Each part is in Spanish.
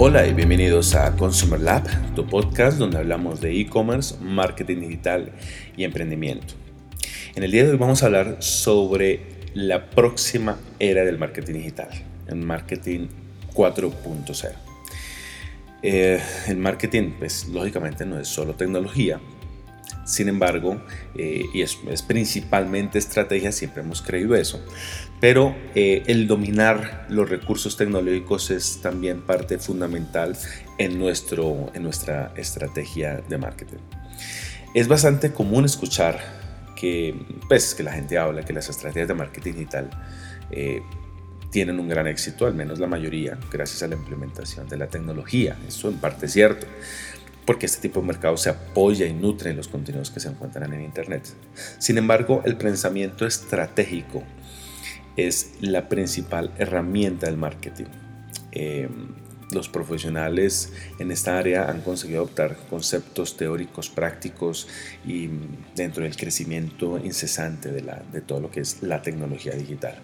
Hola y bienvenidos a Consumer Lab, tu podcast donde hablamos de e-commerce, marketing digital y emprendimiento. En el día de hoy vamos a hablar sobre la próxima era del marketing digital, el marketing 4.0. Eh, el marketing, pues lógicamente no es solo tecnología, sin embargo, eh, y es, principalmente estrategia, siempre hemos creído eso, pero eh, el dominar los recursos tecnológicos es también parte fundamental en, nuestro, en nuestra estrategia de marketing. Es bastante común escuchar que, pues, que la gente habla que las estrategias de marketing digital eh, tienen un gran éxito, al menos la mayoría, gracias a la implementación de la tecnología. Eso en parte es cierto porque este tipo de mercado se apoya y nutre en los contenidos que se encuentran en Internet. Sin embargo, el pensamiento estratégico es la principal herramienta del marketing. Em, los profesionales en esta área han conseguido adoptar conceptos teóricos prácticos y dentro del crecimiento incesante de todo lo que es la tecnología digital.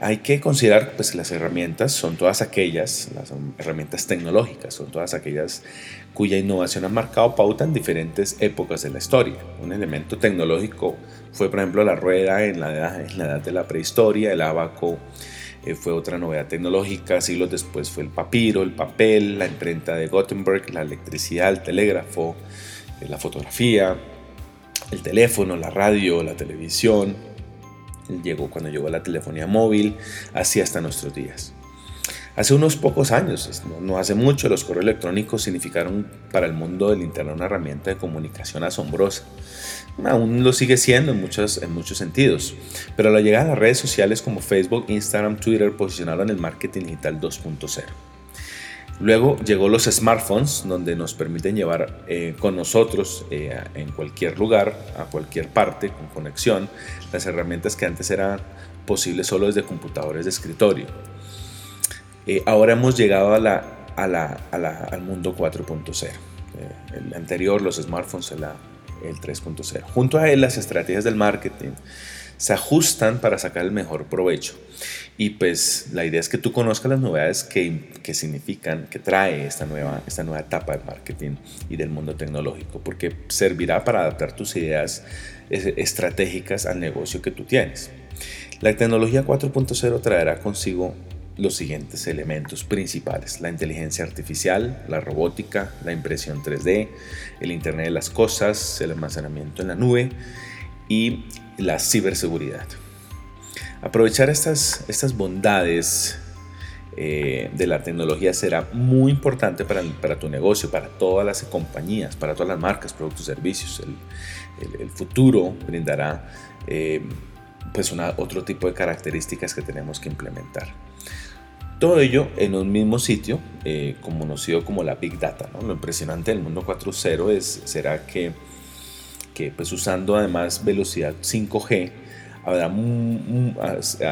Hay que considerar pues, las herramientas son todas aquellas, las herramientas tecnológicas, son todas aquellas cuya innovación ha marcado pauta en diferentes épocas de la historia. Un elemento tecnológico fue, por ejemplo, la rueda en la edad, en la edad de la prehistoria, el abaco eh, fue otra novedad tecnológica, siglos después fue el papiro, el papel, la imprenta de Gutenberg, la electricidad, el telégrafo, eh, la fotografía, el teléfono, la radio, la televisión, llegó cuando llegó la telefonía móvil, así hasta nuestros días. Hace unos pocos años, no hace mucho, los correos electrónicos significaron para el mundo del Internet una herramienta de comunicación asombrosa. Aún lo sigue siendo en muchos, en muchos sentidos, pero la llegada de las redes sociales como Facebook, Instagram, Twitter posicionaron el marketing digital 2.0. Luego llegó los smartphones, donde nos permiten llevar eh, con nosotros eh, en cualquier lugar, a cualquier parte, con conexión, las herramientas que antes eran posibles solo desde computadores de escritorio. Eh, ahora hemos llegado a la, al mundo 4.0. el anterior, los smartphones, el 3.0. Junto a él, las estrategias del marketing se ajustan para sacar el mejor provecho. Y pues la idea es que tú conozcas las novedades que, que, significan, que trae esta nueva, esta nueva etapa del marketing y del mundo tecnológico, porque servirá para adaptar tus ideas estratégicas al negocio que tú tienes. La tecnología 4.0 traerá consigo los siguientes elementos principales, la inteligencia artificial, la robótica, la impresión 3D, el Internet de las Cosas, el almacenamiento en la nube y la ciberseguridad. Aprovechar estas, estas bondades eh, de la tecnología será muy importante para, para, tu negocio, para todas las compañías, para todas las marcas, productos, servicios. El, el, futuro brindará eh, pues una, otro tipo de características que tenemos que implementar. Todo ello en un mismo sitio, eh, conocido como la Big Data. Lo impresionante del mundo 4.0 es, será que que pues usando además velocidad 5G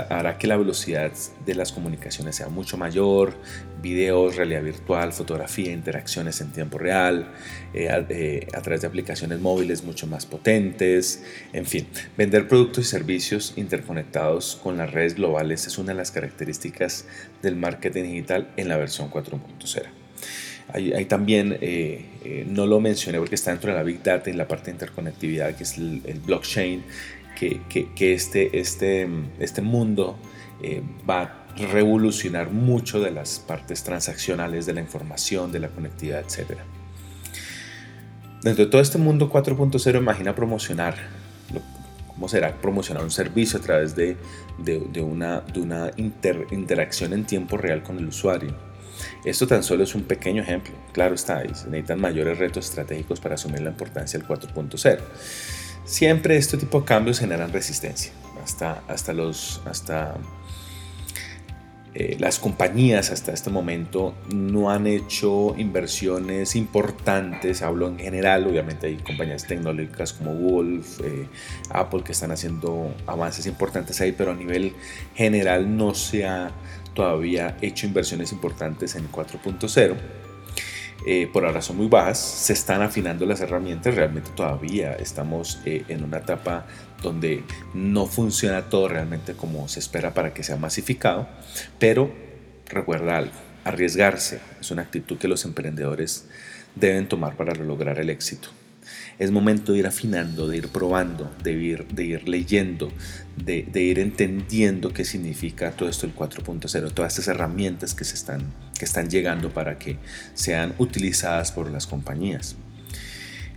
hará que la velocidad de las comunicaciones sea mucho mayor, videos, realidad virtual, fotografía, interacciones en tiempo real, eh, eh, a, través de aplicaciones móviles mucho más potentes, en fin, vender productos y servicios interconectados con las redes globales es una de las características del marketing digital en la versión 4.0. Hay, también, eh, eh, no lo mencioné porque está dentro de la Big Data y la parte de interconectividad, que es el, blockchain, que, este, este, este mundo eh, va a revolucionar mucho de las partes transaccionales de la información, de la conectividad, etc. Dentro de todo este mundo 4.0, imagina promocionar, ¿cómo será? Promocionar un servicio a través de, de, de una, de una interacción en tiempo real con el usuario esto tan solo es un pequeño ejemplo. Claro está, se necesitan mayores retos estratégicos para asumir la importancia del 4.0. Siempre este tipo de cambios generan resistencia. Hasta, hasta, los, hasta eh, las compañías hasta este momento no han hecho inversiones importantes, hablo en general, obviamente hay compañías tecnológicas como Google, eh, Apple que están haciendo avances importantes ahí, pero a nivel general no se ha todavía hecho inversiones importantes en 4.0. Eh, por ahora son muy bajas, se están afinando las herramientas, realmente todavía estamos eh, en una etapa donde no funciona todo realmente como se espera para que sea masificado, pero recuerda algo, arriesgarse es una actitud que los emprendedores deben tomar para lograr el éxito. Es momento de ir afinando, de ir probando, de ir, leyendo, de, ir entendiendo qué significa todo esto el 4.0, todas estas herramientas que, se están, llegando para que sean utilizadas por las compañías.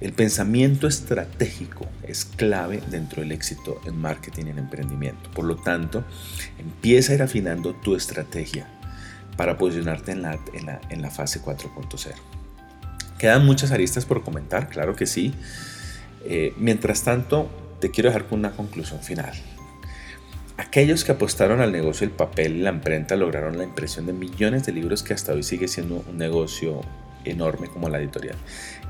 El pensamiento estratégico es clave dentro del éxito en marketing y en emprendimiento. Por lo tanto, empieza a ir afinando tu estrategia para posicionarte en la, fase 4.0. Quedan muchas aristas por comentar, claro que sí. Eh, mientras tanto, te quiero dejar con una conclusión final. Aquellos que apostaron al negocio del papel y la imprenta lograron la impresión de millones de libros que hasta hoy sigue siendo un negocio enorme como la editorial.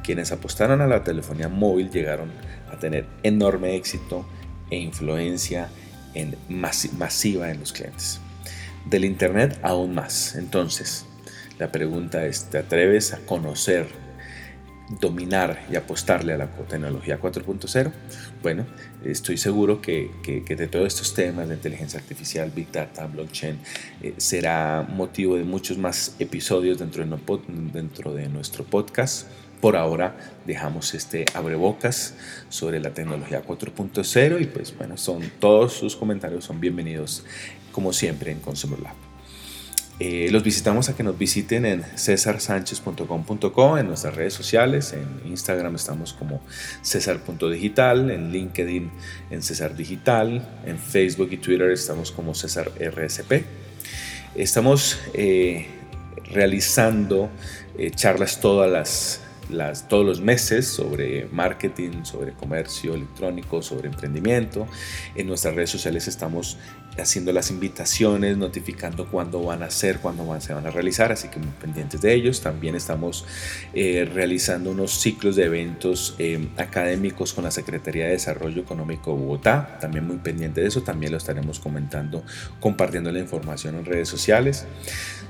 Quienes apostaron a la telefonía móvil llegaron a tener enorme éxito e influencia en masiva en los clientes. Del Internet aún más. Entonces, la pregunta es, ¿te atreves a conocer dominar y apostarle a la tecnología 4.0? Bueno, estoy seguro que, de todos estos temas de inteligencia artificial, Big Data, blockchain, eh, será motivo de muchos más episodios dentro de, dentro de nuestro podcast. Por ahora dejamos este abrebocas sobre la tecnología 4.0 y pues bueno, son todos sus comentarios son bienvenidos como siempre en Consumer Lab. Eh, los visitamos a que nos visiten en cesarsanchez.com.co, en nuestras redes sociales, en Instagram estamos como cesar.digital, en LinkedIn en Cesar Digital, en Facebook y Twitter estamos como Cesar RSP. Estamos eh, realizando eh, charlas todas las todos los meses sobre marketing, sobre comercio electrónico, sobre emprendimiento. En nuestras redes sociales estamos haciendo las invitaciones, notificando cuándo van a ser, cuándo van, se van a realizar, así que muy pendientes de ellos. También estamos eh, realizando unos ciclos de eventos eh, académicos con la Secretaría de Desarrollo Económico de Bogotá, también muy pendiente de eso, también lo estaremos comentando, compartiendo la información en redes sociales.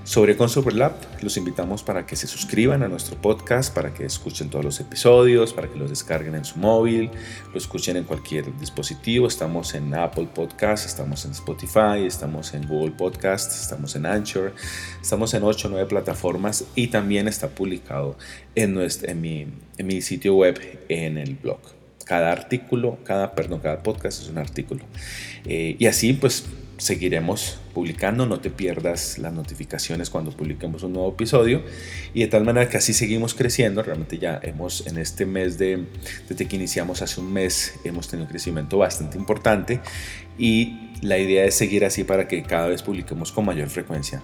Sobre Consumer Lab, los invitamos para que se suscriban a nuestro podcast, para escuchen todos los episodios, para que los descarguen en su móvil, lo escuchen en cualquier dispositivo. Estamos en Apple Podcast, estamos en Spotify, estamos en Google Podcast, estamos en Anchor, estamos en 8 o 9 plataformas y también está publicado en, nuestro, en, mi, en mi sitio web en el blog cada artículo, cada, perdón, cada podcast es un artículo. Eh, y así pues seguiremos publicando, no te pierdas las notificaciones cuando publiquemos un nuevo episodio y de tal manera que así seguimos creciendo, realmente ya hemos en este mes de, desde que iniciamos hace un mes, hemos tenido un crecimiento bastante importante y la idea es seguir así para que cada vez publiquemos con mayor frecuencia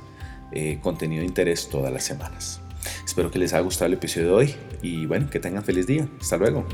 eh, contenido de interés todas las semanas. Espero que les haya gustado el episodio de hoy y bueno, que tengan feliz día. Hasta luego.